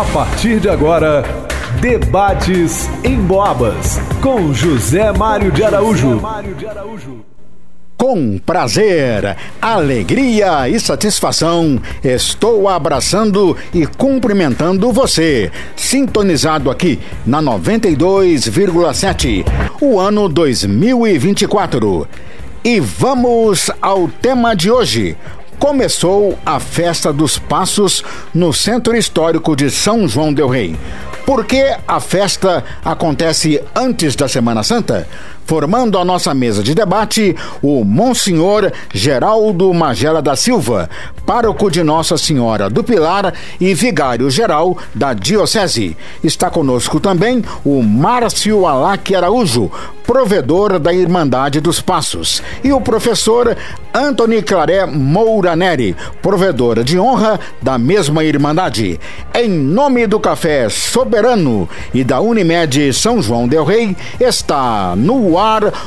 A partir de agora, debates em Boabas com José Mário de Araújo. Com prazer, alegria e satisfação, estou abraçando e cumprimentando você, sintonizado aqui na 92,7, o ano 2024. E vamos ao tema de hoje começou a Festa dos Passos no Centro Histórico de São João Del Rei. Por que a festa acontece antes da Semana Santa? Formando a nossa mesa de debate, o Monsenhor Geraldo Magela da Silva, pároco de Nossa Senhora do Pilar e vigário-geral da Diocese. Está conosco também o Márcio Alac Araújo, provedor da Irmandade dos Passos, e o professor Antony Claré Moura Neri, provedor de honra da mesma Irmandade. Em nome do Café Soberano e da Unimed São João Del Rei, está no ar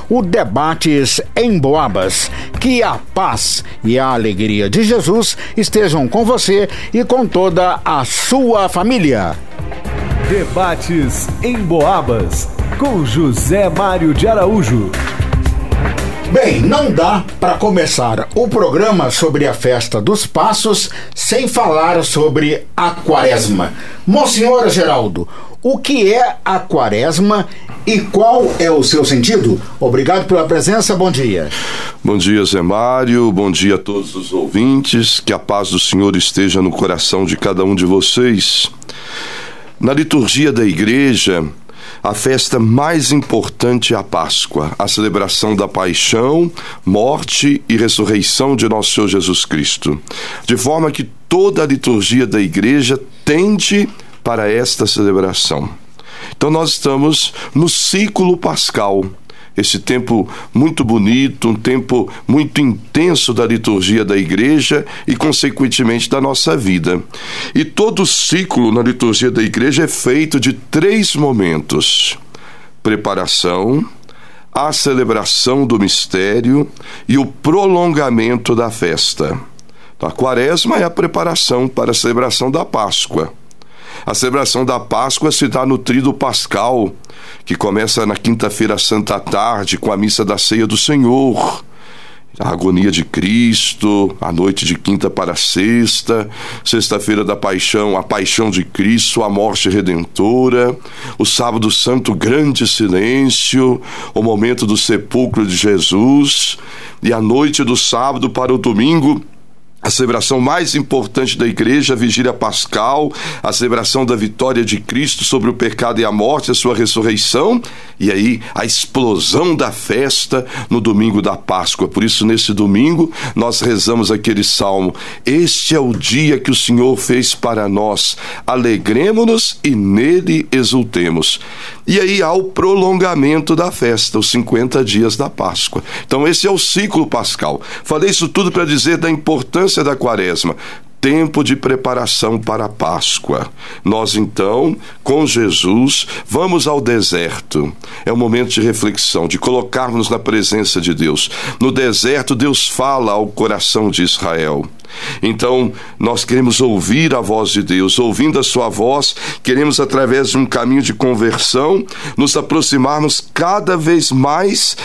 o Debates em Boabas. Que a paz e a alegria de Jesus estejam com você e com toda a sua família. Debates em Boabas com José Mário de Araújo. Bem, não dá para começar o programa sobre a festa dos passos sem falar sobre a quaresma. Monsenhor Geraldo, o que é a quaresma e qual é o seu sentido? Obrigado pela presença, bom dia. Bom dia, Zé Mário, bom dia a todos os ouvintes, que a paz do Senhor esteja no coração de cada um de vocês. Na liturgia da igreja, a festa mais importante é a Páscoa, a celebração da paixão, morte e ressurreição de nosso Senhor Jesus Cristo. De forma que toda a liturgia da igreja tende para esta celebração. Então, nós estamos no ciclo pascal esse tempo muito bonito, um tempo muito intenso da liturgia da igreja e, consequentemente, da nossa vida. E todo ciclo na liturgia da igreja é feito de três momentos: preparação, a celebração do mistério e o prolongamento da festa. A quaresma é a preparação para a celebração da Páscoa. A celebração da Páscoa se dá no trido pascal, que começa na quinta-feira santa tarde com a missa da ceia do Senhor. A agonia de Cristo, a noite de quinta para sexta, sexta-feira da paixão, a paixão de Cristo, a morte redentora, o sábado santo, grande silêncio, o momento do sepulcro de Jesus, e a noite do sábado para o domingo, a celebração mais importante da igreja, a vigília pascal, a celebração da vitória de Cristo sobre o pecado e a morte, a sua ressurreição, e aí a explosão da festa no domingo da Páscoa. Por isso, nesse domingo, nós rezamos aquele salmo: Este é o dia que o Senhor fez para nós, alegremos-nos e nele exultemos. E aí há o prolongamento da festa, os 50 dias da Páscoa. Então, esse é o ciclo pascal. Falei isso tudo para dizer da importância da quaresma tempo de preparação para a Páscoa. Nós então, com Jesus, vamos ao deserto. É um momento de reflexão, de colocarmos na presença de Deus. No deserto, Deus fala ao coração de Israel. Então, nós queremos ouvir a voz de Deus. Ouvindo a sua voz, queremos, através de um caminho de conversão, nos aproximarmos cada vez mais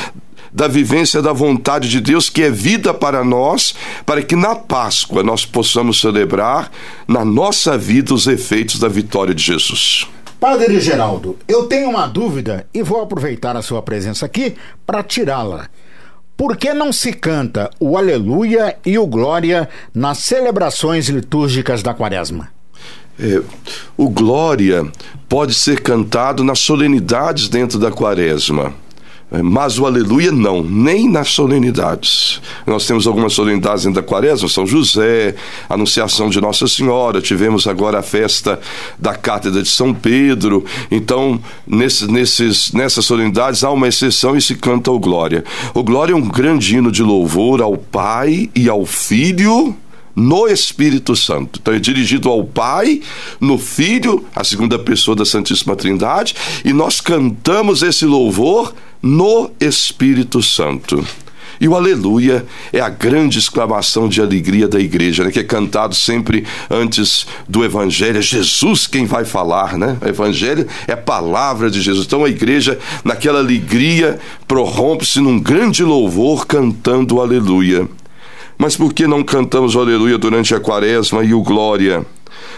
da vivência da vontade de Deus, que é vida para nós, para que na Páscoa nós possamos celebrar na nossa vida os efeitos da vitória de Jesus. Padre Geraldo, eu tenho uma dúvida e vou aproveitar a sua presença aqui para tirá-la. Por que não se canta o Aleluia e o Glória nas celebrações litúrgicas da Quaresma? É, o Glória pode ser cantado nas solenidades dentro da Quaresma. Mas o aleluia não, nem nas solenidades. Nós temos algumas solenidades dentro da quaresma, São José, Anunciação de Nossa Senhora, tivemos agora a festa da Cátedra de São Pedro. Então, nesse, nesses, nessas solenidades há uma exceção e se canta o Glória. O Glória é um grande hino de louvor ao Pai e ao Filho no Espírito Santo. Então é dirigido ao Pai, no Filho, a segunda pessoa da Santíssima Trindade, e nós cantamos esse louvor no Espírito Santo. E o aleluia é a grande exclamação de alegria da igreja, né? que é cantado sempre antes do evangelho. É Jesus quem vai falar, né? O evangelho é a palavra de Jesus. Então a igreja, naquela alegria, prorrompe-se num grande louvor cantando o aleluia. Mas por que não cantamos o aleluia durante a quaresma e o glória?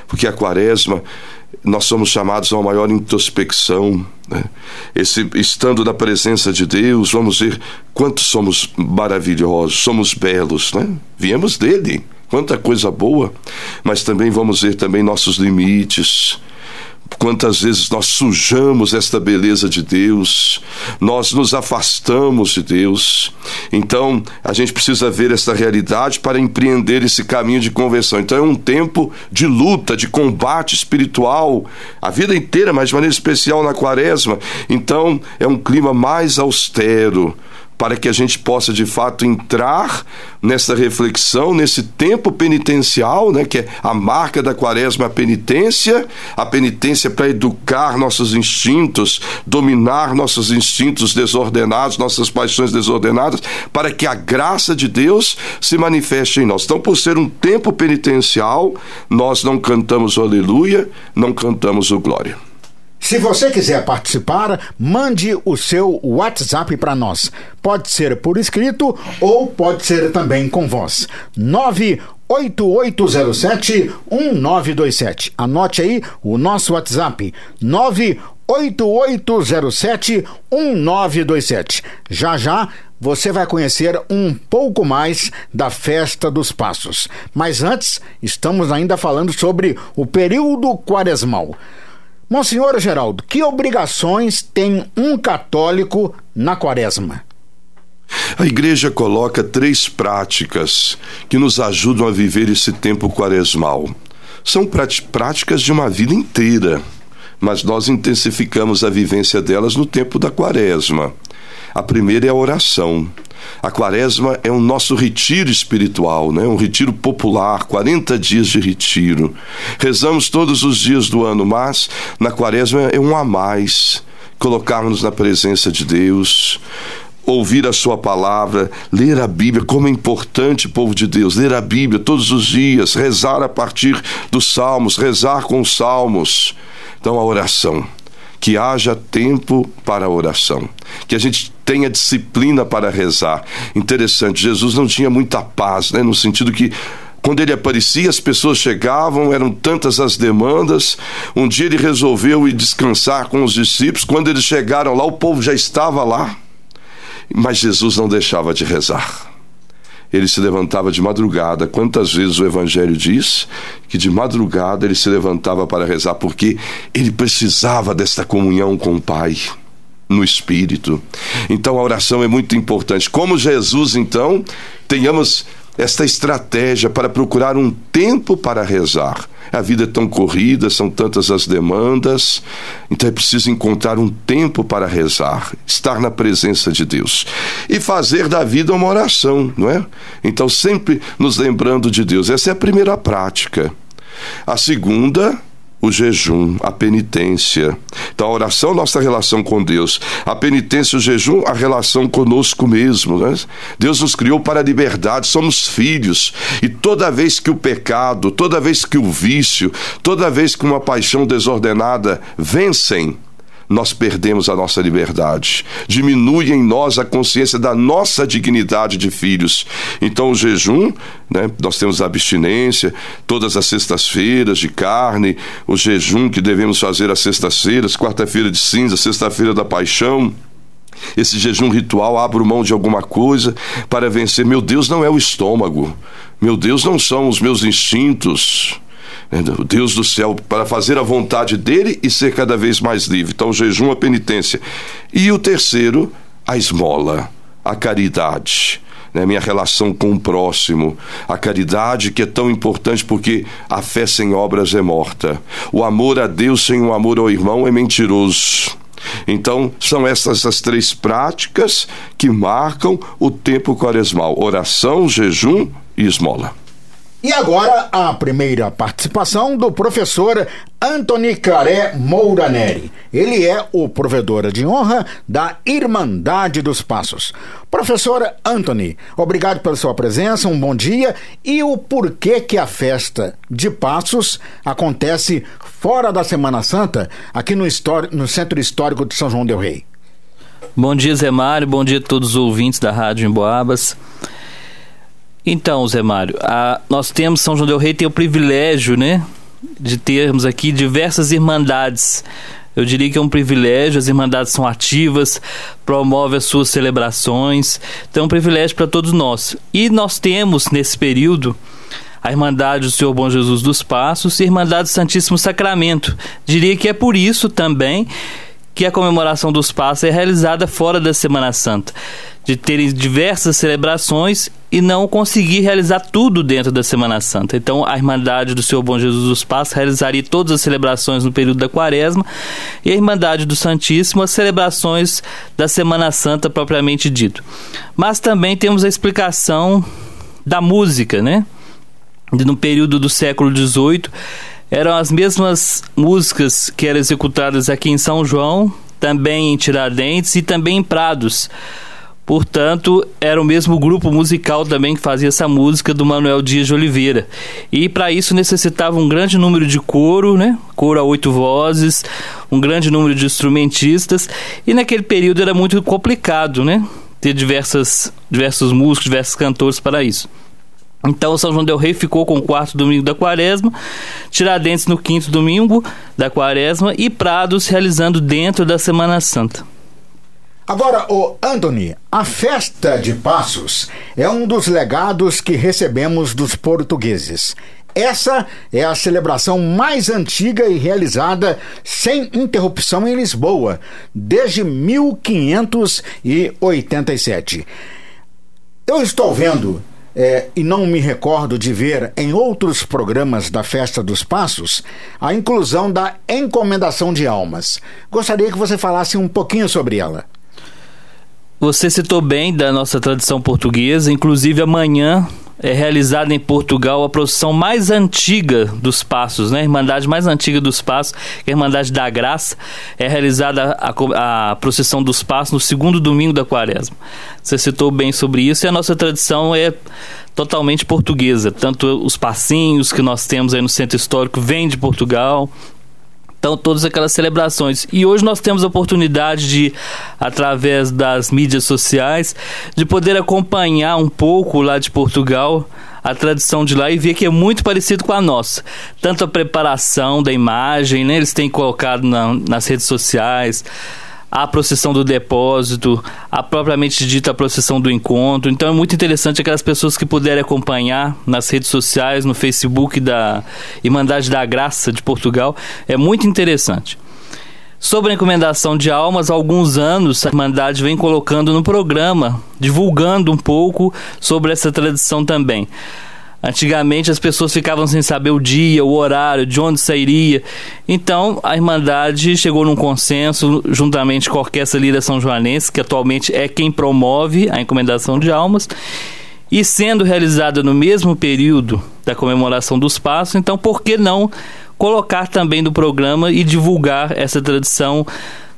Porque a quaresma nós somos chamados a uma maior introspecção. Né? Esse, estando na presença de Deus, vamos ver quanto somos maravilhosos, somos belos, né? Viemos dele, quanta coisa boa, mas também vamos ver também nossos limites, Quantas vezes nós sujamos esta beleza de Deus, nós nos afastamos de Deus. Então, a gente precisa ver essa realidade para empreender esse caminho de conversão. Então, é um tempo de luta, de combate espiritual, a vida inteira, mas de maneira especial na quaresma. Então, é um clima mais austero, para que a gente possa de fato entrar nessa reflexão, nesse tempo penitencial, né, que é a marca da quaresma, a penitência, a penitência para educar nossos instintos, dominar nossos instintos desordenados, nossas paixões desordenadas, para que a graça de Deus se manifeste em nós. Então, por ser um tempo penitencial, nós não cantamos o aleluia, não cantamos o glória. Se você quiser participar, mande o seu WhatsApp para nós. Pode ser por escrito ou pode ser também com voz. 98807 1927. Anote aí o nosso WhatsApp. 98807 1927. Já já você vai conhecer um pouco mais da Festa dos Passos. Mas antes, estamos ainda falando sobre o período quaresmal. Monsenhor Geraldo, que obrigações tem um católico na quaresma? A igreja coloca três práticas que nos ajudam a viver esse tempo quaresmal. São práticas de uma vida inteira, mas nós intensificamos a vivência delas no tempo da quaresma. A primeira é a oração. A quaresma é o nosso retiro espiritual, né? um retiro popular, 40 dias de retiro. Rezamos todos os dias do ano, mas na quaresma é um a mais. Colocarmos na presença de Deus, ouvir a sua palavra, ler a Bíblia, como é importante, povo de Deus, ler a Bíblia todos os dias, rezar a partir dos salmos, rezar com os salmos. Então, a oração que haja tempo para oração, que a gente tenha disciplina para rezar. Interessante, Jesus não tinha muita paz, né, no sentido que quando ele aparecia, as pessoas chegavam, eram tantas as demandas. Um dia ele resolveu ir descansar com os discípulos. Quando eles chegaram lá, o povo já estava lá. Mas Jesus não deixava de rezar ele se levantava de madrugada. Quantas vezes o Evangelho diz que de madrugada ele se levantava para rezar, porque ele precisava desta comunhão com o Pai no Espírito. Então a oração é muito importante. Como Jesus, então, tenhamos esta estratégia para procurar um tempo para rezar. A vida é tão corrida, são tantas as demandas, então é preciso encontrar um tempo para rezar, estar na presença de Deus e fazer da vida uma oração, não é? Então, sempre nos lembrando de Deus. Essa é a primeira prática. A segunda o jejum, a penitência. Então, a oração, nossa relação com Deus. A penitência, o jejum, a relação conosco mesmo. Né? Deus nos criou para a liberdade, somos filhos. E toda vez que o pecado, toda vez que o vício, toda vez que uma paixão desordenada vencem, nós perdemos a nossa liberdade. Diminui em nós a consciência da nossa dignidade de filhos. Então, o jejum, né, nós temos a abstinência, todas as sextas-feiras de carne, o jejum que devemos fazer às sextas-feiras, quarta-feira de cinza, sexta-feira da paixão. Esse jejum ritual abro mão de alguma coisa para vencer. Meu Deus não é o estômago. Meu Deus não são os meus instintos o Deus do céu, para fazer a vontade dele e ser cada vez mais livre. Então, o jejum, a penitência. E o terceiro, a esmola, a caridade. Né, minha relação com o próximo, a caridade que é tão importante porque a fé sem obras é morta. O amor a Deus sem o amor ao irmão é mentiroso. Então, são essas as três práticas que marcam o tempo quaresmal: oração, jejum e esmola. E agora a primeira participação do professor Antony Claré Moura Neri. Ele é o provedor de honra da Irmandade dos Passos. Professor Antony, obrigado pela sua presença, um bom dia. E o porquê que a festa de Passos acontece fora da Semana Santa, aqui no, no Centro Histórico de São João del Rei? Bom dia, Zé Mário, bom dia a todos os ouvintes da Rádio Emboabas. Então, Zé Mário, a, nós temos, São João del Rei tem o privilégio, né, de termos aqui diversas irmandades. Eu diria que é um privilégio, as irmandades são ativas, promovem as suas celebrações, então é um privilégio para todos nós. E nós temos, nesse período, a Irmandade do Senhor Bom Jesus dos Passos e a Irmandade do Santíssimo Sacramento. Diria que é por isso também que a comemoração dos passos é realizada fora da Semana Santa, de terem diversas celebrações e não conseguir realizar tudo dentro da Semana Santa. Então, a Irmandade do Senhor Bom Jesus dos Passos realizaria todas as celebrações no período da Quaresma e a Irmandade do Santíssimo as celebrações da Semana Santa propriamente dito. Mas também temos a explicação da música, né? No período do século XVIII, eram as mesmas músicas que eram executadas aqui em São João, também em Tiradentes e também em Prados. Portanto, era o mesmo grupo musical também que fazia essa música do Manuel Dias de Oliveira. E para isso necessitava um grande número de coro, né? Coro a oito vozes, um grande número de instrumentistas. E naquele período era muito complicado, né? Ter diversas, diversos músicos, diversos cantores para isso. Então, São João del Rei ficou com o quarto domingo da quaresma, Tiradentes no quinto domingo da quaresma e Prados realizando dentro da Semana Santa. Agora, o Anthony, a festa de Passos é um dos legados que recebemos dos portugueses. Essa é a celebração mais antiga e realizada sem interrupção em Lisboa, desde 1587. Eu estou vendo é, e não me recordo de ver em outros programas da Festa dos Passos a inclusão da encomendação de almas. Gostaria que você falasse um pouquinho sobre ela. Você citou bem da nossa tradição portuguesa, inclusive amanhã é realizada em Portugal a procissão mais antiga dos Passos, né? A Irmandade mais antiga dos Passos, é a Irmandade da Graça, é realizada a, a procissão dos Passos no segundo domingo da Quaresma. Você citou bem sobre isso e a nossa tradição é totalmente portuguesa. Tanto os passinhos que nós temos aí no centro histórico vêm de Portugal, então, todas aquelas celebrações. E hoje nós temos a oportunidade de, através das mídias sociais, de poder acompanhar um pouco lá de Portugal a tradição de lá e ver que é muito parecido com a nossa. Tanto a preparação da imagem, né? Eles têm colocado na, nas redes sociais a procissão do depósito, a propriamente dita procissão do encontro. Então é muito interessante aquelas pessoas que puderem acompanhar nas redes sociais, no Facebook da Irmandade da Graça de Portugal. É muito interessante. Sobre a encomendação de almas, há alguns anos a Irmandade vem colocando no programa, divulgando um pouco sobre essa tradição também. Antigamente as pessoas ficavam sem saber o dia, o horário, de onde sairia. Então a Irmandade chegou num consenso, juntamente com a Orquestra Lira São Joanense, que atualmente é quem promove a encomendação de almas, e sendo realizada no mesmo período da comemoração dos passos, então por que não colocar também no programa e divulgar essa tradição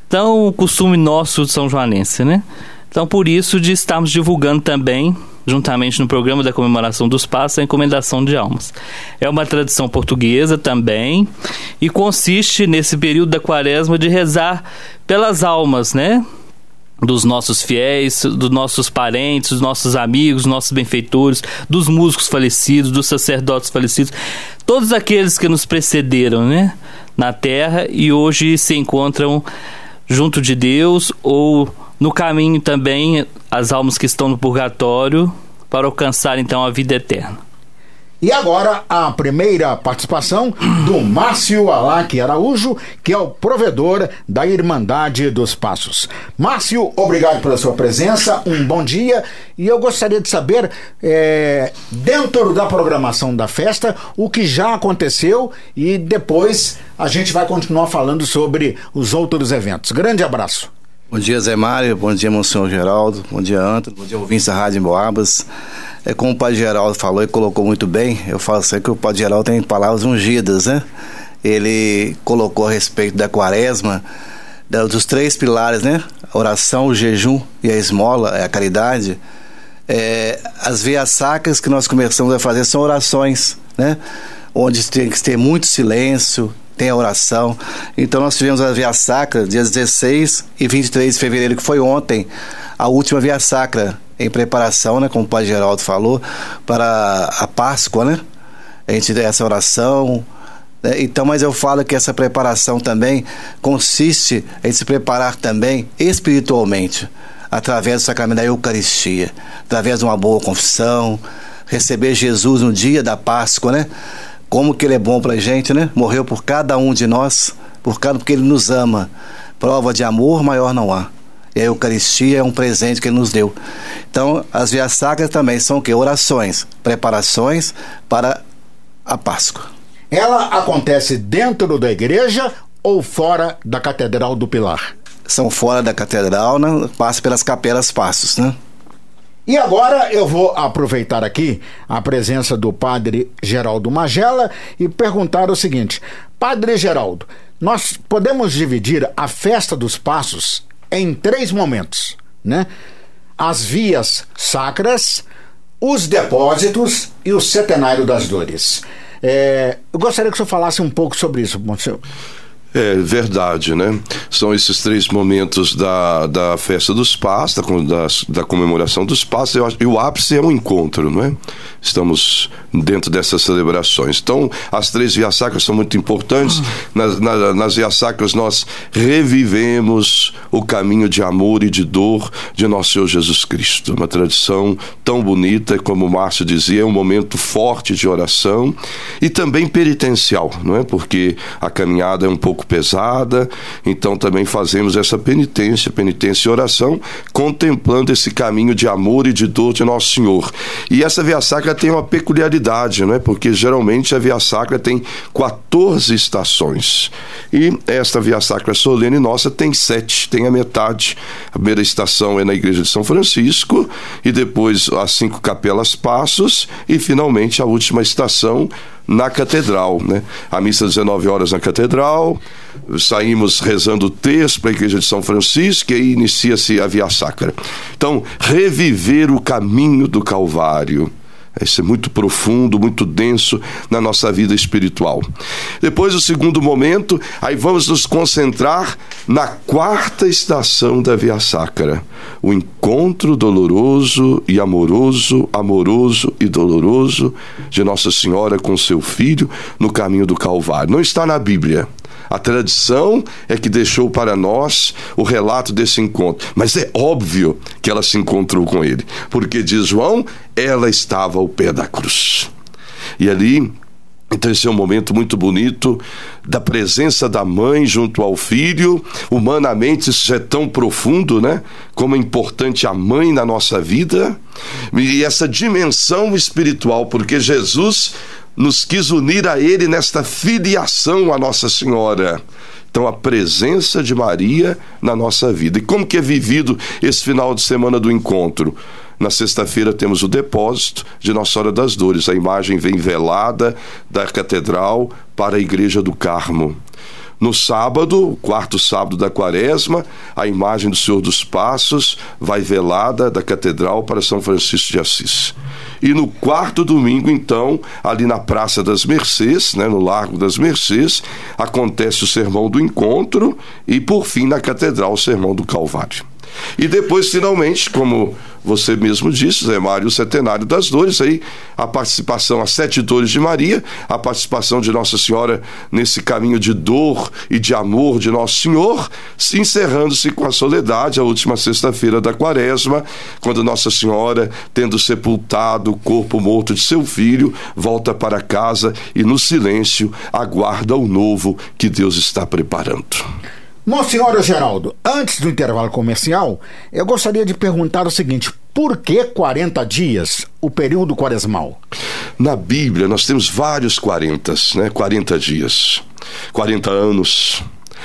tão costume nosso de São Joanense, né? Então por isso de estarmos divulgando também juntamente no programa da comemoração dos passos, a encomendação de almas. É uma tradição portuguesa também e consiste nesse período da quaresma de rezar pelas almas, né? dos nossos fiéis, dos nossos parentes, dos nossos amigos, dos nossos benfeitores, dos músicos falecidos, dos sacerdotes falecidos, todos aqueles que nos precederam, né, na terra e hoje se encontram junto de Deus ou no caminho também, as almas que estão no purgatório para alcançar então a vida eterna. E agora a primeira participação do Márcio Alac Araújo, que é o provedor da Irmandade dos Passos. Márcio, obrigado pela sua presença, um bom dia. E eu gostaria de saber, é, dentro da programação da festa, o que já aconteceu e depois a gente vai continuar falando sobre os outros eventos. Grande abraço. Bom dia, Zé Mário. Bom dia, Monsenhor Geraldo. Bom dia, Antônio. Bom dia, ouvintes da Rádio Emboabas. É como o Padre Geraldo falou e colocou muito bem, eu falo assim que o Padre Geraldo tem palavras ungidas, né? Ele colocou a respeito da quaresma, dos três pilares, né? A oração, o jejum e a esmola, é a caridade. É, as vias sacras que nós começamos a fazer são orações, né? Onde tem que ter muito silêncio, tem a oração. Então nós tivemos a Via Sacra, dias 16 e 23 de fevereiro, que foi ontem, a última Via Sacra, em preparação, né, como o Pai Geraldo falou, para a Páscoa, né? A gente tem essa oração. Né? Então, mas eu falo que essa preparação também consiste em se preparar também espiritualmente, através do sacramento da Eucaristia, através de uma boa confissão, receber Jesus no dia da Páscoa, né? Como que ele é bom pra gente, né? Morreu por cada um de nós, por cada porque ele nos ama. Prova de amor maior não há. E a Eucaristia é um presente que ele nos deu. Então, as vias sacras também são o quê? Orações, preparações para a Páscoa. Ela acontece dentro da igreja ou fora da Catedral do Pilar? São fora da catedral, né? passa pelas capelas passos, né? E agora eu vou aproveitar aqui a presença do padre Geraldo Magela e perguntar o seguinte: Padre Geraldo, nós podemos dividir a festa dos passos em três momentos, né? As vias sacras, os depósitos e o centenário das dores. É, eu gostaria que o senhor falasse um pouco sobre isso, Monsenhor. É verdade, né? São esses três momentos da, da festa dos pás, da, da, da comemoração dos pás, e o ápice é um encontro, não é? Estamos dentro dessas celebrações. Então, as três vias sacras são muito importantes. Nas, na, nas sacras, nós revivemos o caminho de amor e de dor de nosso Senhor Jesus Cristo. Uma tradição tão bonita, como o Márcio dizia, é um momento forte de oração e também penitencial, não é? Porque a caminhada é um pouco pesada, então também fazemos essa penitência, penitência e oração, contemplando esse caminho de amor e de dor de nosso Senhor. E essa via sacra tem uma peculiaridade, não é? Porque geralmente a via sacra tem 14 estações. E esta via sacra solene nossa tem sete, tem a metade. A primeira estação é na igreja de São Francisco, e depois as cinco capelas passos, e finalmente a última estação na catedral, né? A missa 19 horas na catedral, saímos rezando o texto para a igreja de São Francisco e aí inicia-se a via sacra. Então, reviver o caminho do Calvário. Isso é muito profundo, muito denso na nossa vida espiritual. Depois, o segundo momento, aí vamos nos concentrar na quarta estação da Via Sacra: o encontro doloroso e amoroso, amoroso e doloroso de Nossa Senhora com seu filho no caminho do Calvário. Não está na Bíblia. A tradição é que deixou para nós o relato desse encontro. Mas é óbvio que ela se encontrou com ele, porque diz João, ela estava ao pé da cruz. E ali então, esse é um momento muito bonito da presença da mãe junto ao filho. Humanamente, isso é tão profundo, né? Como é importante a mãe na nossa vida. E essa dimensão espiritual, porque Jesus nos quis unir a Ele nesta filiação a Nossa Senhora. Então, a presença de Maria na nossa vida. E como que é vivido esse final de semana do encontro? Na sexta-feira temos o depósito de Nossa Senhora das Dores. A imagem vem velada da catedral para a Igreja do Carmo. No sábado, quarto sábado da quaresma, a imagem do Senhor dos Passos vai velada da catedral para São Francisco de Assis. E no quarto domingo, então, ali na Praça das Mercês, né, no Largo das Mercês, acontece o Sermão do Encontro e, por fim, na Catedral, o Sermão do Calvário. E depois, finalmente, como você mesmo disse, Zé Mário, o centenário das dores, aí a participação, as sete dores de Maria, a participação de Nossa Senhora nesse caminho de dor e de amor de Nosso Senhor, encerrando-se com a soledade, a última sexta-feira da quaresma, quando Nossa Senhora, tendo sepultado o corpo morto de seu filho, volta para casa e no silêncio aguarda o novo que Deus está preparando. Monsenhor Geraldo, antes do intervalo comercial, eu gostaria de perguntar o seguinte: por que 40 dias, o período quaresmal? Na Bíblia nós temos vários 40, né? 40 dias, 40 anos.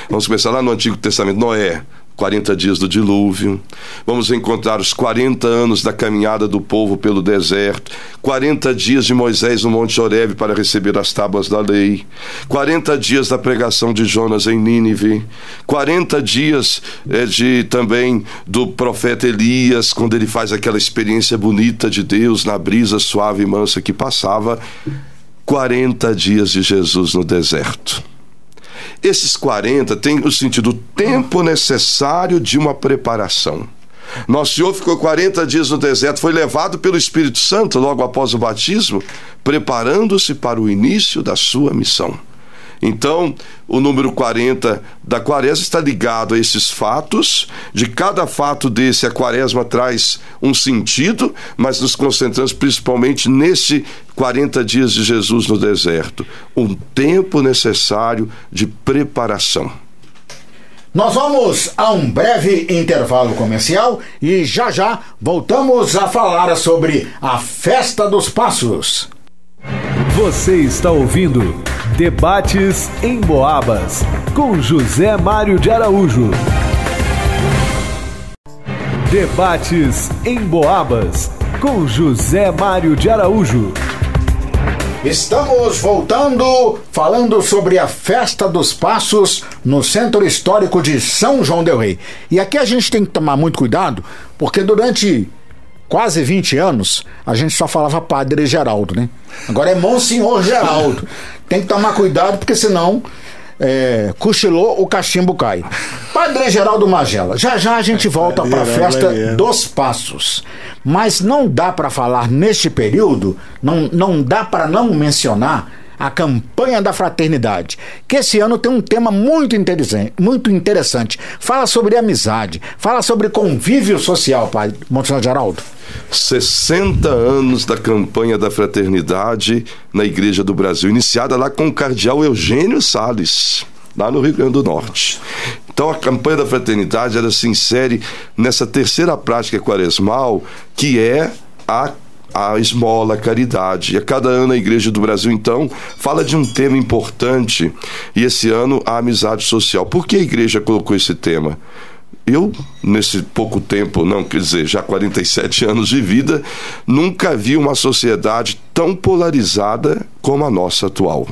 Vamos começar lá no Antigo Testamento. Noé, 40 dias do dilúvio. Vamos encontrar os 40 anos da caminhada do povo pelo deserto, 40 dias de Moisés no Monte Horebe para receber as tábuas da lei, 40 dias da pregação de Jonas em Nínive, 40 dias é, de também do profeta Elias, quando ele faz aquela experiência bonita de Deus na brisa suave e mansa que passava, 40 dias de Jesus no deserto. Esses 40 têm o sentido tempo necessário de uma preparação. Nosso Senhor ficou 40 dias no deserto, foi levado pelo Espírito Santo logo após o batismo, preparando-se para o início da sua missão. Então, o número 40 da quaresma está ligado a esses fatos. De cada fato desse, a quaresma traz um sentido, mas nos concentramos principalmente nesse 40 dias de Jesus no deserto um tempo necessário de preparação. Nós vamos a um breve intervalo comercial e já já voltamos a falar sobre a Festa dos Passos. Você está ouvindo Debates em Boabas com José Mário de Araújo. Debates em Boabas com José Mário de Araújo. Estamos voltando falando sobre a Festa dos Passos no Centro Histórico de São João del Rei. E aqui a gente tem que tomar muito cuidado, porque durante quase 20 anos, a gente só falava Padre Geraldo, né? Agora é Monsenhor Geraldo. Tem que tomar cuidado, porque senão é, cochilou, o cachimbo cai. Padre Geraldo Magela, já já a gente volta para a festa dos Passos. Mas não dá para falar neste período, não, não dá para não mencionar a campanha da fraternidade, que esse ano tem um tema muito interessante, muito interessante. Fala sobre amizade, fala sobre convívio social, pai Monsenhor Geraldo. 60 anos da campanha da fraternidade na Igreja do Brasil, iniciada lá com o cardeal Eugênio Sales, lá no Rio Grande do Norte. Então a campanha da fraternidade ela se insere nessa terceira prática quaresmal, que é a a esmola, a caridade. E a cada ano a Igreja do Brasil, então, fala de um tema importante. E esse ano, a amizade social. Por que a Igreja colocou esse tema? Eu, nesse pouco tempo, não quer dizer, já 47 anos de vida, nunca vi uma sociedade tão polarizada como a nossa atual.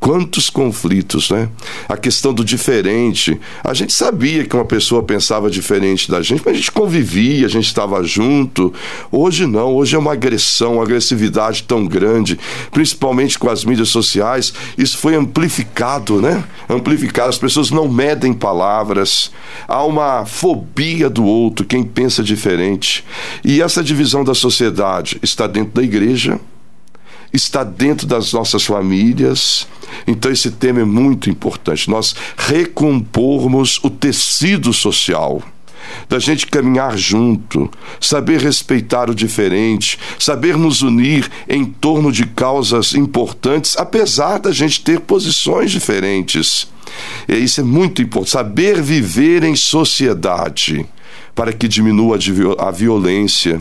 Quantos conflitos, né? A questão do diferente. A gente sabia que uma pessoa pensava diferente da gente, mas a gente convivia, a gente estava junto. Hoje não, hoje é uma agressão, uma agressividade tão grande, principalmente com as mídias sociais. Isso foi amplificado, né? Amplificado. As pessoas não medem palavras. Há uma fobia do outro, quem pensa diferente. E essa divisão da sociedade está dentro da igreja, está dentro das nossas famílias. Então, esse tema é muito importante. Nós recompormos o tecido social da gente caminhar junto, saber respeitar o diferente, saber nos unir em torno de causas importantes, apesar da gente ter posições diferentes. E isso é muito importante, saber viver em sociedade para que diminua a violência.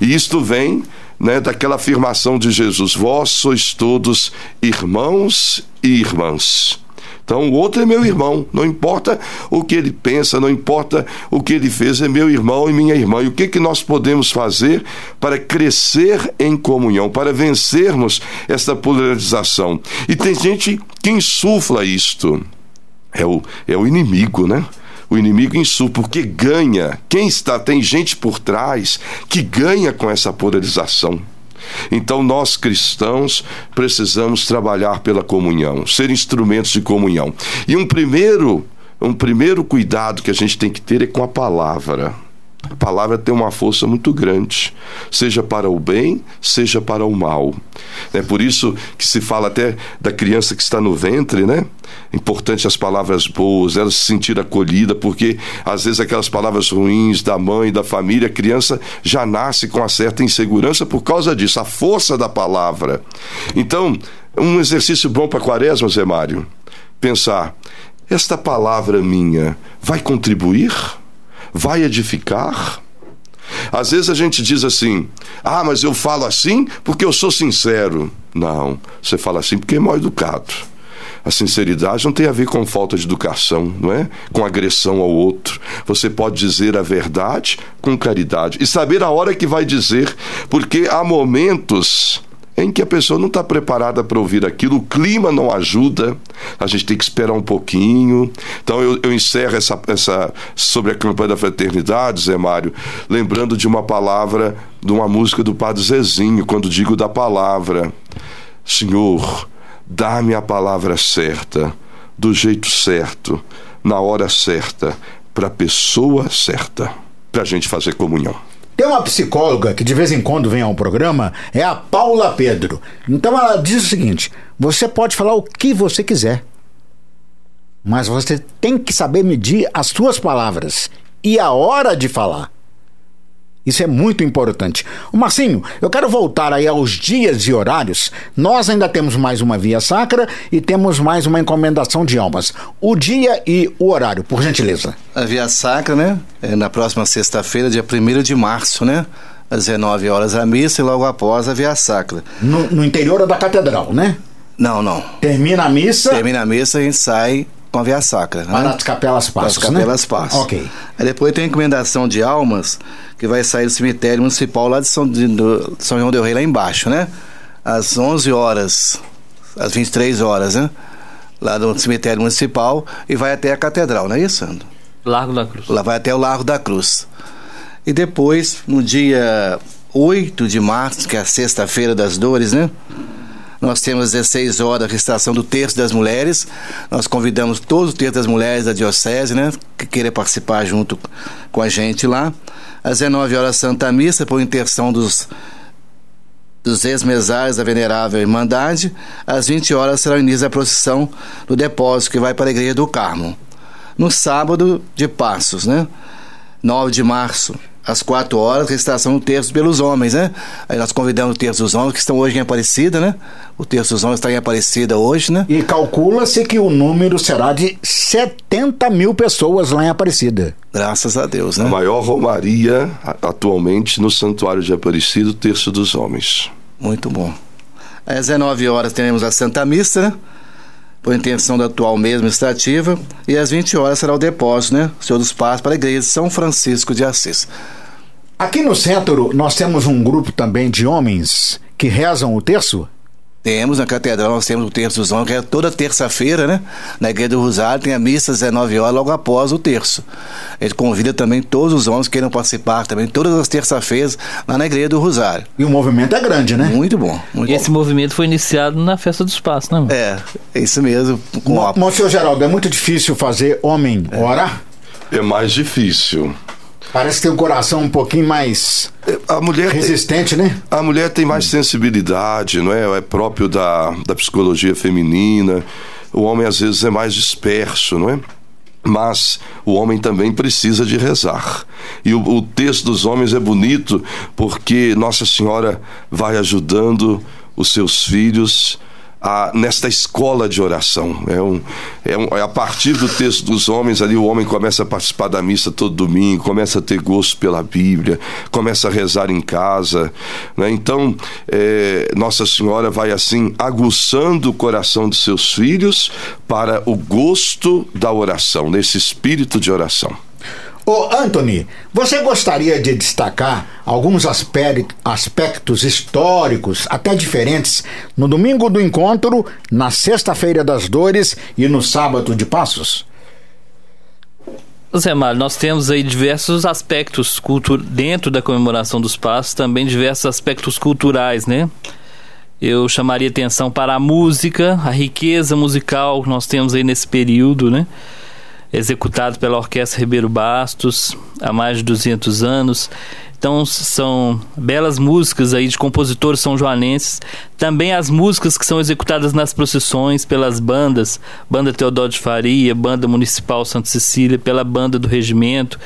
E isto vem né, daquela afirmação de Jesus: Vós sois todos irmãos e irmãs. Então, o outro é meu irmão, não importa o que ele pensa, não importa o que ele fez, é meu irmão e minha irmã. E o que, que nós podemos fazer para crescer em comunhão, para vencermos essa polarização? E tem gente que insufla isto. É o, é o inimigo, né? O inimigo insulta, porque ganha. Quem está, tem gente por trás que ganha com essa polarização. Então, nós cristãos precisamos trabalhar pela comunhão, ser instrumentos de comunhão. E um primeiro, um primeiro cuidado que a gente tem que ter é com a palavra. A palavra tem uma força muito grande, seja para o bem, seja para o mal. É por isso que se fala até da criança que está no ventre, né? Importante as palavras boas, ela se sentir acolhida, porque às vezes aquelas palavras ruins da mãe, da família, a criança já nasce com uma certa insegurança por causa disso, a força da palavra. Então, um exercício bom para quaresma, Zé Mário, pensar: esta palavra minha vai contribuir? Vai edificar? Às vezes a gente diz assim: ah, mas eu falo assim porque eu sou sincero. Não, você fala assim porque é mal educado. A sinceridade não tem a ver com falta de educação, não é? Com agressão ao outro. Você pode dizer a verdade com caridade e saber a hora que vai dizer, porque há momentos em que a pessoa não está preparada para ouvir aquilo, o clima não ajuda, a gente tem que esperar um pouquinho. Então eu, eu encerro essa, essa sobre a campanha da fraternidade, Zé Mário, lembrando de uma palavra, de uma música do Padre Zezinho, quando digo da palavra, Senhor, dá-me a palavra certa, do jeito certo, na hora certa, para a pessoa certa, para a gente fazer comunhão. Tem uma psicóloga que de vez em quando vem ao programa, é a Paula Pedro. Então ela diz o seguinte: você pode falar o que você quiser, mas você tem que saber medir as suas palavras e a hora de falar. Isso é muito importante. O Marcinho, eu quero voltar aí aos dias e horários. Nós ainda temos mais uma via sacra e temos mais uma encomendação de almas. O dia e o horário, por gentileza. A via sacra, né? É na próxima sexta-feira, dia 1 de março, né? Às 19 horas a missa e logo após a via sacra. No, no interior da catedral, né? Não, não. Termina a missa. Termina a missa, a gente sai com a via sacra. Né? Para as capelas passos, Para as capelas né? passos. Ok. Aí depois tem a encomendação de almas, que vai sair do cemitério municipal lá de São, de, do, São João del Rei, lá embaixo, né? Às 11 horas, às 23 horas, né? Lá do cemitério municipal e vai até a catedral, não é isso, Sandro? Largo da Cruz. Lá vai até o Largo da Cruz. E depois, no dia 8 de março, que é a sexta-feira das dores, né? Nós temos 16 horas a recitação do Terço das Mulheres. Nós convidamos todos os Terço das Mulheres da Diocese, né? Que queiram participar junto com a gente lá. Às 19 horas, Santa Missa, por intercessão dos, dos ex-mesários da Venerável Irmandade. Às 20 horas será o início da procissão do depósito que vai para a Igreja do Carmo. No sábado de Passos, né? 9 de março, às quatro horas, recitação do terço pelos homens, né? Aí nós convidamos o terço dos homens, que estão hoje em Aparecida, né? O terço dos homens está em Aparecida hoje, né? E calcula-se que o número será de 70 mil pessoas lá em Aparecida. Graças a Deus, né? A maior romaria atualmente no Santuário de Aparecida, o terço dos homens. Muito bom. Às 19 horas teremos a Santa Missa, né? Por intenção da atual mesa administrativa, e às 20 horas será o depósito, né, Senhor dos Passos, para a igreja de São Francisco de Assis. Aqui no centro, nós temos um grupo também de homens que rezam o terço? Temos na catedral, nós temos o terço dos homens, que é toda terça-feira, né? Na igreja do Rosário tem a missa às 19 horas, logo após o terço. A gente convida também todos os homens que queiram participar também, todas as terça-feiras, lá na igreja do Rosário. E o movimento é grande, né? Muito bom. Muito e esse bom. movimento foi iniciado na Festa dos Passos, né? É, é isso mesmo. Com Mo, a... Monsenhor Geraldo, é muito difícil fazer homem orar? É mais difícil. Parece que tem um coração um pouquinho mais a mulher resistente, tem, né? A mulher tem mais sensibilidade, não é? É próprio da, da psicologia feminina. O homem às vezes é mais disperso, não é? Mas o homem também precisa de rezar. E o, o texto dos homens é bonito porque Nossa Senhora vai ajudando os seus filhos a, nesta escola de oração. É, um, é, um, é a partir do texto dos homens ali, o homem começa a participar da missa todo domingo, começa a ter gosto pela Bíblia, começa a rezar em casa. Né? Então, é, Nossa Senhora vai assim aguçando o coração de seus filhos para o gosto da oração, nesse espírito de oração. Ô Anthony, você gostaria de destacar alguns aspectos históricos, até diferentes, no domingo do encontro, na sexta-feira das dores e no sábado de passos? Zé Mário, nós temos aí diversos aspectos dentro da comemoração dos passos, também diversos aspectos culturais, né? Eu chamaria atenção para a música, a riqueza musical que nós temos aí nesse período, né? Executado pela Orquestra Ribeiro Bastos há mais de 200 anos. Então são belas músicas aí de compositores são joanenses. Também as músicas que são executadas nas procissões pelas bandas, Banda Teodoro de Faria, Banda Municipal Santa Cecília, pela Banda do Regimento.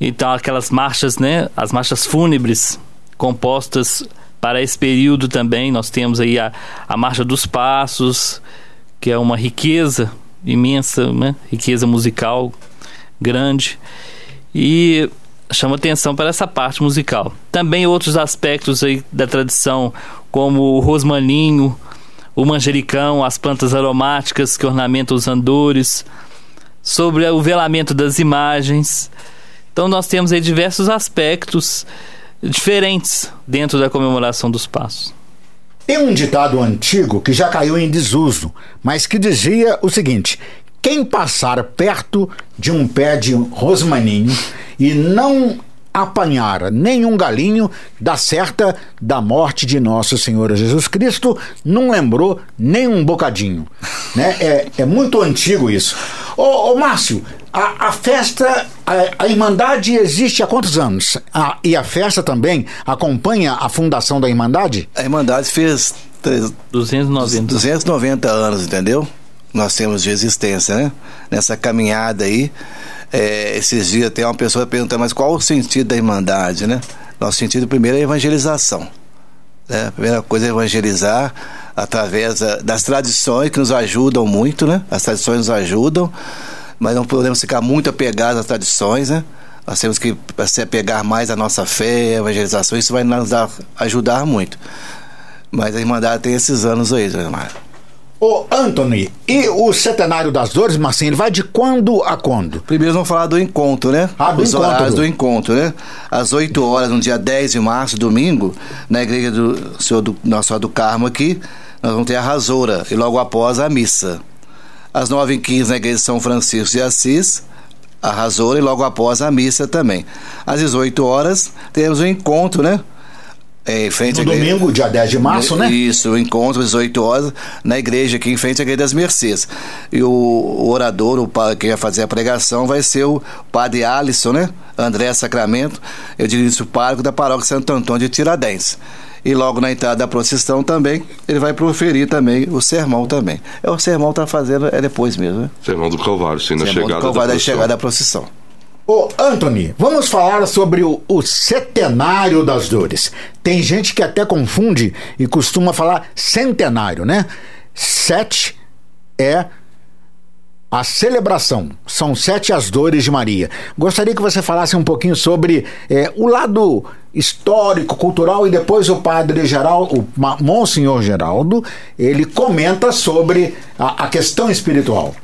Então aquelas marchas, né, as marchas fúnebres compostas para esse período também. Nós temos aí a, a Marcha dos Passos, que é uma riqueza imensa né? riqueza musical grande e chama atenção para essa parte musical. Também outros aspectos aí da tradição, como o rosmaninho, o manjericão, as plantas aromáticas que ornamentam os andores, sobre o velamento das imagens. Então nós temos aí diversos aspectos diferentes dentro da comemoração dos passos. Tem um ditado antigo que já caiu em desuso, mas que dizia o seguinte: quem passar perto de um pé de rosmaninho e não apanhar nenhum galinho da certa da morte de nosso Senhor Jesus Cristo, não lembrou nem um bocadinho. Né? É, é muito antigo isso. Ô, ô Márcio, a, a festa, a, a, Irmandade existe há quantos anos? A, e a festa também acompanha a fundação da Irmandade? A Irmandade fez 290. 290 anos, entendeu? Nós temos de existência, né? Nessa caminhada aí. É, esses dias tem uma pessoa perguntando, mas qual o sentido da Irmandade, né? Nosso sentido primeiro é evangelização. Né? A primeira coisa é evangelizar através das tradições que nos ajudam muito, né? As tradições nos ajudam, mas não podemos ficar muito apegados às tradições, né? Nós temos que se apegar mais à nossa fé, à evangelização, isso vai nos ajudar muito. Mas a Irmandade tem esses anos aí, Zé Mário. Ô, Anthony, e o Centenário das Dores, Marcinho, ele vai de quando a quando? Primeiro vamos falar do encontro, né? Ah, do Os encontro. horários do encontro, né? Às 8 horas, no dia 10 de março, domingo, na igreja do Senhor do Nosso Senhor do Carmo aqui, nós vamos ter a rasoura e logo após a missa. Às 9h15, na igreja de São Francisco de Assis, a rasoura e logo após a missa também. Às 18 horas, temos o encontro, né? É, em frente no domingo, dia 10 de março, né? Isso, o encontro às 8 horas na igreja aqui em frente à Igreja das Mercês. E o, o orador, o que vai fazer a pregação, vai ser o padre Alisson, né? André Sacramento, eu digo isso, pároco da paróquia Santo Antônio de Tiradentes. E logo na entrada da procissão também, ele vai proferir também o sermão também. É o sermão que tá fazendo, é depois mesmo, né? Sermão do Calvário, sim, na sermão chegada do Calvário, da da chegada da procissão. Ô, Anthony, vamos falar sobre o, o, Setenário das Dores. Tem gente que até confunde e costuma falar centenário, né? Sete é a celebração. São sete as dores de Maria. Gostaria que você falasse um pouquinho sobre é, o lado histórico, cultural e depois o padre Geraldo, o Monsenhor Geraldo, ele comenta sobre a, a questão espiritual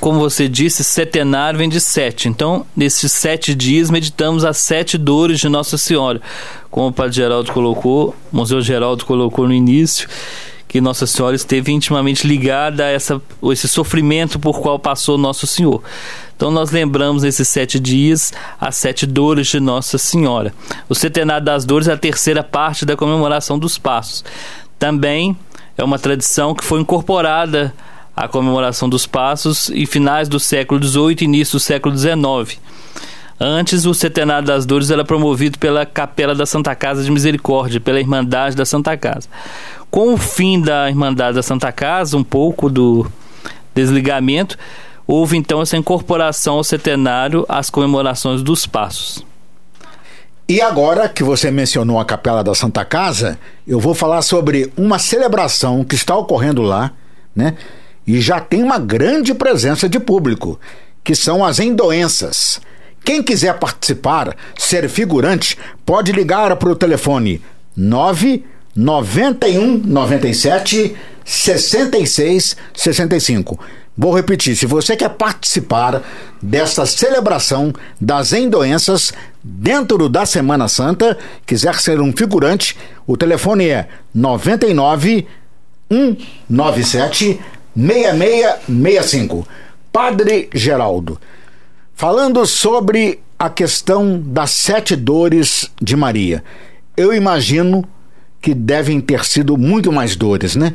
como você disse, setenário vem de sete. Então, nesses sete dias, meditamos as sete dores de Nossa Senhora. Como o Padre Geraldo colocou, o Museu Geraldo colocou no início, que Nossa Senhora esteve intimamente ligada a essa, esse sofrimento por qual passou Nosso Senhor. Então, nós lembramos nesses sete dias as sete dores de Nossa Senhora. O Setenário das Dores é a terceira parte da comemoração dos Passos. Também é uma tradição que foi incorporada a comemoração dos passos em finais do século XVIII e início do século XIX. Antes, o Centenário das Dores era promovido pela Capela da Santa Casa de Misericórdia, pela Irmandade da Santa Casa. Com o fim da Irmandade da Santa Casa, um pouco do desligamento, houve então essa incorporação ao centenário às comemorações dos passos. E agora que você mencionou a Capela da Santa Casa, eu vou falar sobre uma celebração que está ocorrendo lá, né? e já tem uma grande presença de público, que são as endoenças. Quem quiser participar, ser figurante, pode ligar para o telefone 991 97 66 65. Vou repetir, se você quer participar desta celebração das endoenças dentro da Semana Santa, quiser ser um figurante, o telefone é 99 197 6665. Padre Geraldo, falando sobre a questão das sete dores de Maria, eu imagino que devem ter sido muito mais dores, né?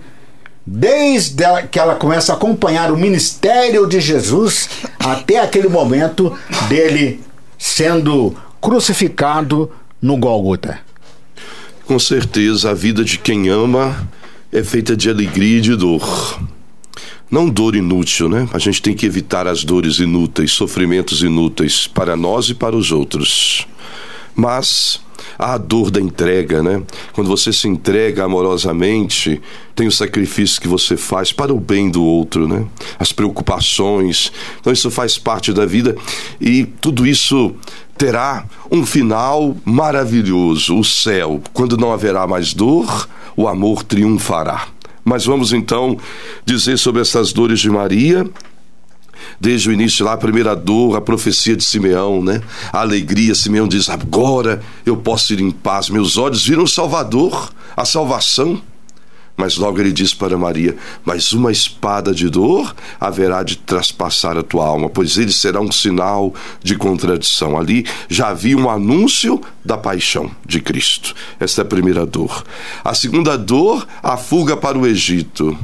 Desde que ela começa a acompanhar o ministério de Jesus até aquele momento dele sendo crucificado no Gólgota. Com certeza, a vida de quem ama é feita de alegria e de dor não dor inútil, né? A gente tem que evitar as dores inúteis, sofrimentos inúteis para nós e para os outros. Mas a dor da entrega, né? Quando você se entrega amorosamente, tem o sacrifício que você faz para o bem do outro, né? As preocupações. Então isso faz parte da vida e tudo isso terá um final maravilhoso, o céu. Quando não haverá mais dor, o amor triunfará. Mas vamos então dizer sobre essas dores de Maria desde o início lá, a primeira dor, a profecia de Simeão, né? A alegria, Simeão diz: agora eu posso ir em paz, meus olhos viram o Salvador, a salvação. Mas logo ele diz para Maria: Mas uma espada de dor haverá de traspassar a tua alma, pois ele será um sinal de contradição. Ali já havia um anúncio da paixão de Cristo. Esta é a primeira dor. A segunda dor, a fuga para o Egito.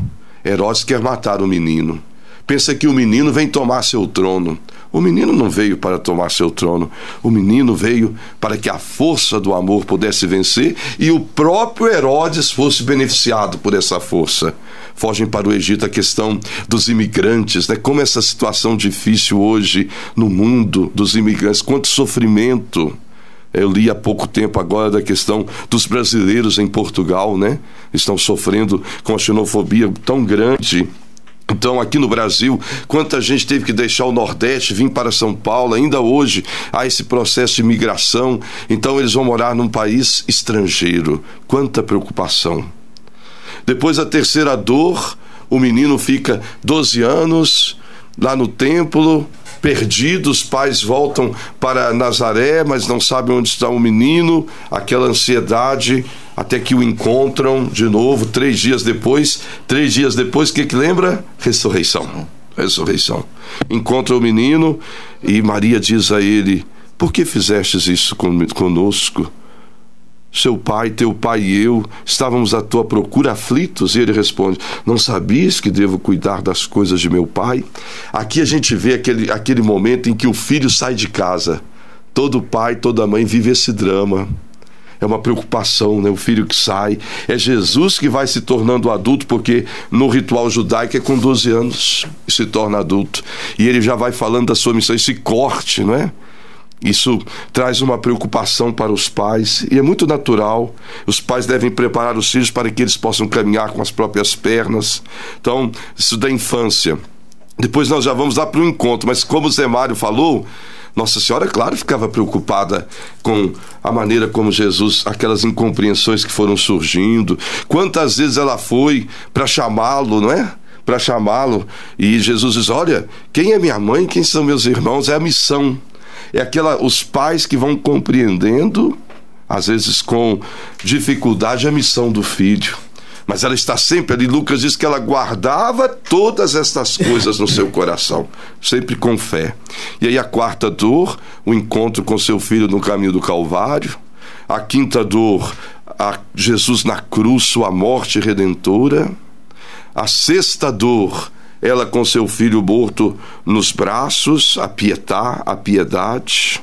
Herodes quer matar o menino pensa que o menino vem tomar seu trono. O menino não veio para tomar seu trono. O menino veio para que a força do amor pudesse vencer e o próprio Herodes fosse beneficiado por essa força. Fogem para o Egito a questão dos imigrantes, né? Como essa situação difícil hoje no mundo dos imigrantes, quanto sofrimento. Eu li há pouco tempo agora da questão dos brasileiros em Portugal, né? Estão sofrendo com a xenofobia tão grande então, aqui no Brasil, quanta gente teve que deixar o Nordeste, vir para São Paulo, ainda hoje há esse processo de migração. Então, eles vão morar num país estrangeiro. Quanta preocupação. Depois, a terceira dor: o menino fica 12 anos lá no templo, perdido, os pais voltam para Nazaré, mas não sabem onde está o menino, aquela ansiedade até que o encontram de novo três dias depois. Três dias depois, o que, que lembra? Ressurreição. Ressurreição. Encontra o menino e Maria diz a ele: Por que fizestes isso conosco? Seu pai, teu pai e eu estávamos à tua procura aflitos. E ele responde: Não sabias que devo cuidar das coisas de meu pai? Aqui a gente vê aquele, aquele momento em que o filho sai de casa. Todo pai, toda mãe vive esse drama é uma preocupação, né? O filho que sai. É Jesus que vai se tornando adulto, porque no ritual judaico é com 12 anos se torna adulto. E ele já vai falando da sua missão, esse corte, não é? Isso traz uma preocupação para os pais e é muito natural. Os pais devem preparar os filhos para que eles possam caminhar com as próprias pernas. Então, isso da infância. Depois nós já vamos lá para o encontro, mas como o Zé Mário falou, nossa Senhora, claro, ficava preocupada com a maneira como Jesus, aquelas incompreensões que foram surgindo. Quantas vezes ela foi para chamá-lo, não é? Para chamá-lo. E Jesus diz: Olha, quem é minha mãe, quem são meus irmãos? É a missão. É aquela, os pais que vão compreendendo, às vezes com dificuldade, a missão do filho mas ela está sempre ali. Lucas diz que ela guardava todas estas coisas no seu coração, sempre com fé. E aí a quarta dor, o encontro com seu filho no caminho do Calvário. A quinta dor, a Jesus na cruz, sua morte redentora. A sexta dor, ela com seu filho morto nos braços, a pietá, a piedade.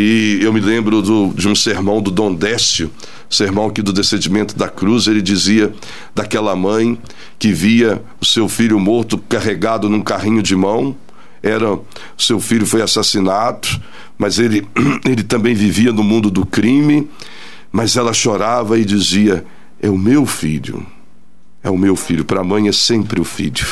E eu me lembro do, de um sermão do Dom Décio, sermão aqui do descendimento da cruz, ele dizia daquela mãe que via o seu filho morto carregado num carrinho de mão. Era seu filho foi assassinado, mas ele ele também vivia no mundo do crime, mas ela chorava e dizia: "É o meu filho. É o meu filho. Para a mãe é sempre o filho."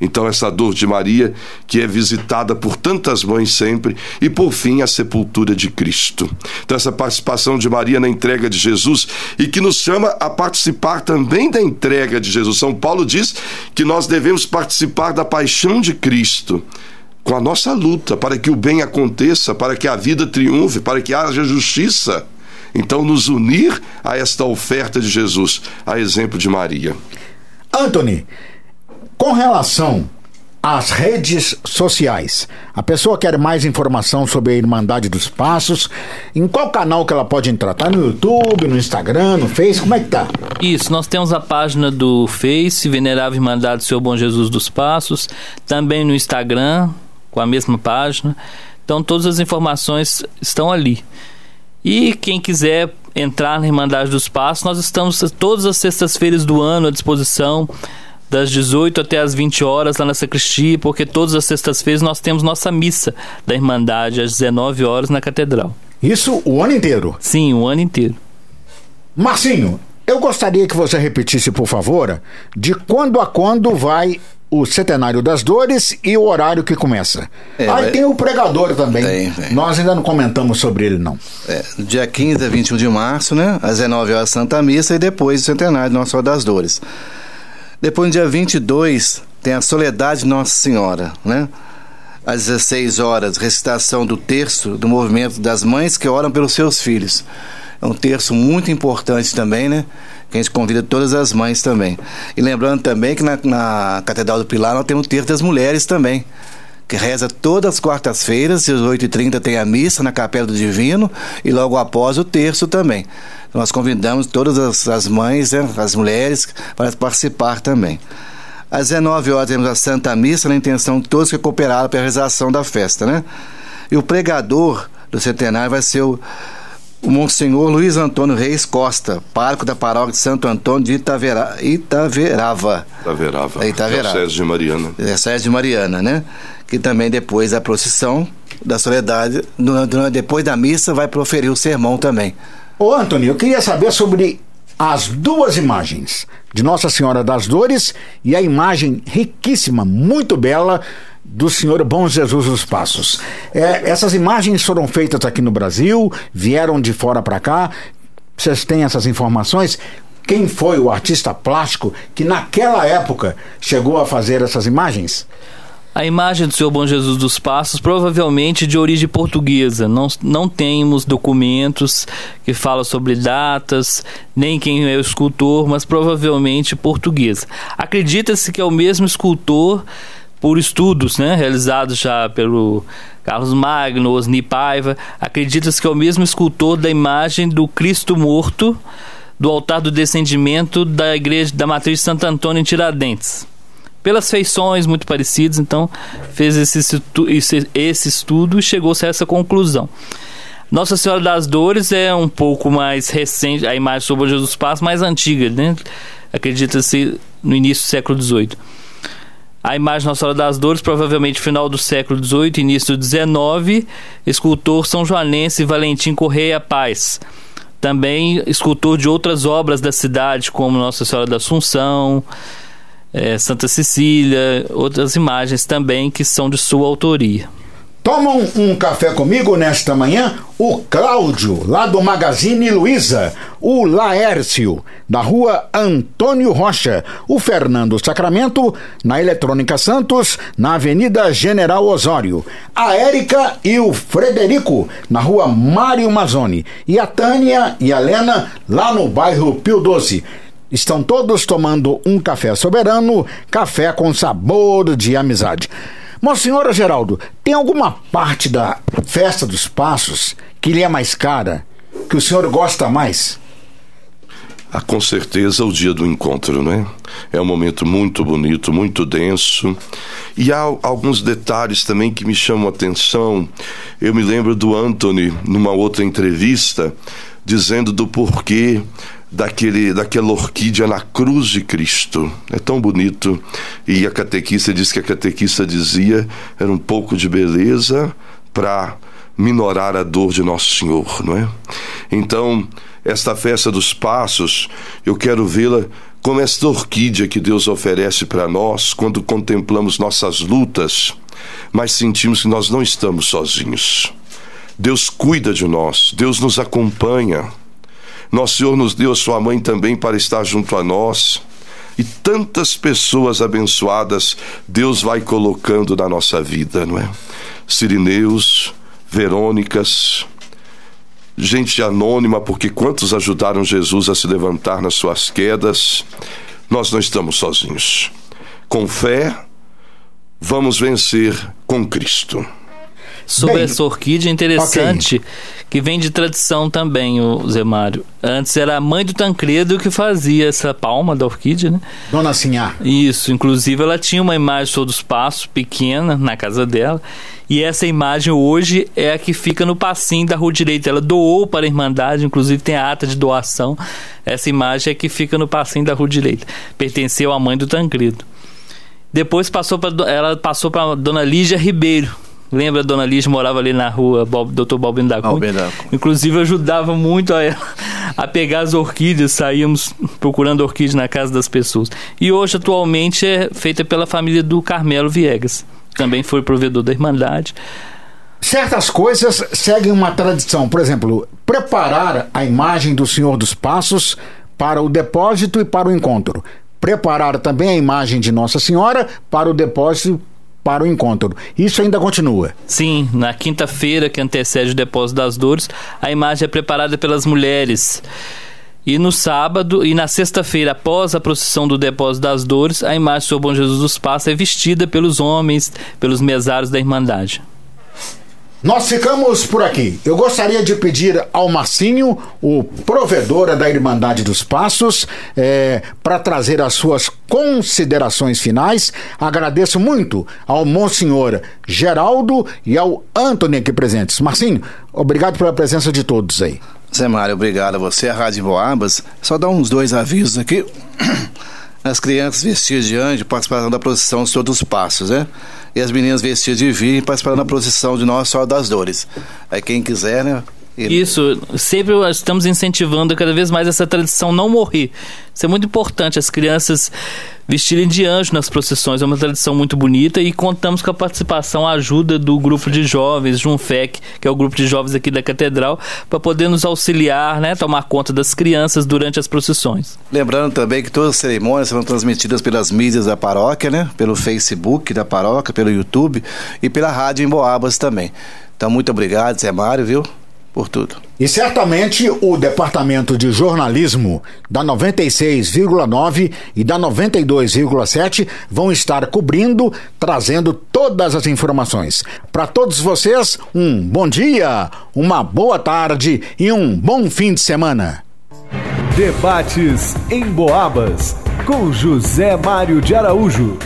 Então, essa dor de Maria, que é visitada por tantas mães sempre, e por fim, a sepultura de Cristo. Então, essa participação de Maria na entrega de Jesus e que nos chama a participar também da entrega de Jesus. São Paulo diz que nós devemos participar da paixão de Cristo com a nossa luta para que o bem aconteça, para que a vida triunfe, para que haja justiça. Então, nos unir a esta oferta de Jesus, a exemplo de Maria. Anthony, com relação às redes sociais, a pessoa quer mais informação sobre a Irmandade dos Passos, em qual canal que ela pode entrar? Tá no YouTube, no Instagram, no Face, como é que tá? Isso, nós temos a página do Face, Venerável Irmandade do Seu Bom Jesus dos Passos, também no Instagram, com a mesma página. Então todas as informações estão ali. E quem quiser entrar na Irmandade dos Passos, nós estamos todas as sextas-feiras do ano à disposição das 18 até as 20 horas lá na sacristia, porque todas as sextas-feiras nós temos nossa missa da Irmandade às 19 horas na Catedral. Isso o ano inteiro? Sim, o ano inteiro. Marcinho, eu gostaria que você repetisse, por favor, de quando a quando vai o Centenário das Dores e o horário que começa. É, Aí tem o pregador também. Tem, tem. Nós ainda não comentamos sobre ele, não. É, dia 15 a 21 de março, né? Às 19 horas, Santa Missa e depois o centenário de Nossa Senhora das Dores. Depois, no dia 22, tem a Soledade de Nossa Senhora, né? Às 16 horas, recitação do terço do movimento das mães que oram pelos seus filhos. É um terço muito importante também, né? Que a gente convida todas as mães também. E lembrando também que na, na Catedral do Pilar nós temos o terço das mulheres também que reza todas as quartas-feiras, às 8h30 tem a missa na Capela do Divino e logo após o terço também. Nós convidamos todas as, as mães, né, as mulheres, para participar também. Às 19 horas temos a Santa Missa, na intenção de todos que cooperaram para a realização da festa, né? E o pregador do centenário vai ser o, o Monsenhor Luiz Antônio Reis Costa, pároco da paróquia de Santo Antônio de Itavera, Itaverava. Itaverava. Itaverava. Diocese de Mariana. Diocese de Mariana, né? Que também depois da procissão da soledade, no- depois da missa, vai proferir o sermão também. Ô, Antônio, eu queria saber sobre as duas imagens de Nossa Senhora das Dores e a imagem riquíssima, muito bela do Senhor Bom Jesus dos Passos. É, essas imagens foram feitas aqui no Brasil, vieram de fora para cá. Vocês têm essas informações? Quem foi o artista plástico que naquela época chegou a fazer essas imagens? A imagem do Senhor Bom Jesus dos Passos provavelmente de origem portuguesa. Não, não temos documentos que falam sobre datas, nem quem é o escultor, mas provavelmente portuguesa. Acredita-se que é o mesmo escultor por estudos né, realizados já pelo Carlos Magno, Osni Paiva. Acredita-se que é o mesmo escultor da imagem do Cristo morto do altar do descendimento da igreja da matriz Santo Antônio em Tiradentes pelas feições muito parecidas, então fez esse, esse, estudo e chegou-se a essa conclusão. Nossa Senhora das Dores é um pouco mais recente, a imagem sobre Jesus Passo mais antiga, né? Acredita-se no início do século XVIII. A imagem Nossa Senhora das Dores, provavelmente final do século XVIII, início do XIX, escultor são joanense Valentim Correia Paz. Também escultor de outras obras da cidade, como Nossa Senhora da Assunção, é, Santa Cecília, outras imagens também que são de sua autoria. Tomam um café comigo nesta manhã o Cláudio, lá do Magazine Luiza, o Laércio, da rua Antônio Rocha, o Fernando Sacramento, na Eletrônica Santos, na Avenida General Osório, a Érica e o Frederico, na rua Mário Mazzoni, e a Tânia e a Lena, lá no bairro Pio 12. Estão todos tomando um café soberano, café com sabor de amizade. Monsenhor Geraldo, tem alguma parte da festa dos passos que lhe é mais cara, que o senhor gosta mais? Ah, com certeza o dia do encontro, né? É um momento muito bonito, muito denso. E há alguns detalhes também que me chamam a atenção. Eu me lembro do Anthony, numa outra entrevista, dizendo do porquê daquele, daquela orquídea na cruz de Cristo. É tão bonito. E a catequista diz que a catequista dizia era um pouco de beleza para minorar a dor de Nosso Senhor, não é? Então, esta festa dos passos, eu quero vê-la como esta orquídea que Deus oferece para nós quando contemplamos nossas lutas, mas sentimos que nós não estamos sozinhos. Deus cuida de nós, Deus nos acompanha. Nosso Senhor nos deu a sua mãe também para estar junto a nós. E tantas pessoas abençoadas Deus vai colocando na nossa vida, não é? Sirineus, Verônicas, gente anônima, porque quantos ajudaram Jesus a se levantar nas suas quedas? Nós não estamos sozinhos. Com fé, vamos vencer com Cristo. Sobre Bem, essa orquídea é interessante que vem de tradição também, o Zé Mário. Antes era a mãe do Tancredo que fazia essa palma da orquídea, né? Dona Sinhá. Isso, inclusive ela tinha uma imagem sobre os passos pequena na casa dela. E essa imagem hoje é a que fica no passinho da rua direita. Ela doou para a Irmandade, inclusive tem a ata de doação. Essa imagem é que fica no passinho da rua direita. Pertenceu à mãe do Tancredo. Depois passou para ela passou para Dona Lígia Ribeiro. Lembra a Dona Lígia morava ali na rua Bob, Dr. Balbino da Cunha? Inclusive ajudava muito a ela a pegar as orquídeas, saíamos procurando orquídeas na casa das pessoas. E hoje, atualmente, é feita pela família do Carmelo Viegas, também foi provedor da Irmandade. Certas coisas seguem uma tradição, por exemplo, preparar a imagem do Senhor dos Passos para o depósito e para o encontro. Preparar também a imagem de Nossa Senhora para o depósito para o encontro. Isso ainda continua. Sim, na quinta-feira que antecede o depósito das dores, a imagem é preparada pelas mulheres. E no sábado e na sexta-feira, após a procissão do depósito das dores, a imagem do Senhor Bom Jesus dos Passos é vestida pelos homens, pelos mesários da Irmandade. Nós ficamos por aqui. Eu gostaria de pedir ao Marcinho, o provedor da Irmandade dos Passos, é, para trazer as suas considerações finais. Agradeço muito ao Monsenhor Geraldo e ao Antônio aqui presentes. Marcinho, obrigado pela presença de todos aí. Zé Mário, obrigado a você, a Rádio Boabas. Só dar uns dois avisos aqui. As crianças vestidas de anjo participaram da procissão Senhor dos Passos, né? E as meninas vestidas de virgem participaram da procissão de Nossa Senhora das Dores. Aí quem quiser, né? Isso, sempre estamos incentivando cada vez mais essa tradição não morrer. Isso é muito importante, as crianças vestirem de anjo nas procissões, é uma tradição muito bonita e contamos com a participação, a ajuda do grupo de jovens, Junfec, que é o grupo de jovens aqui da Catedral, para poder nos auxiliar, né, tomar conta das crianças durante as procissões. Lembrando também que todas as cerimônias serão transmitidas pelas mídias da paróquia, né, pelo Facebook da paróquia, pelo YouTube e pela rádio em Boabas também. Então, muito obrigado, Zé Mário, viu? Por tudo. E certamente o departamento de jornalismo da 96,9 e da 92,7 vão estar cobrindo, trazendo todas as informações. Para todos vocês, um bom dia, uma boa tarde e um bom fim de semana. Debates em Boabas com José Mário de Araújo.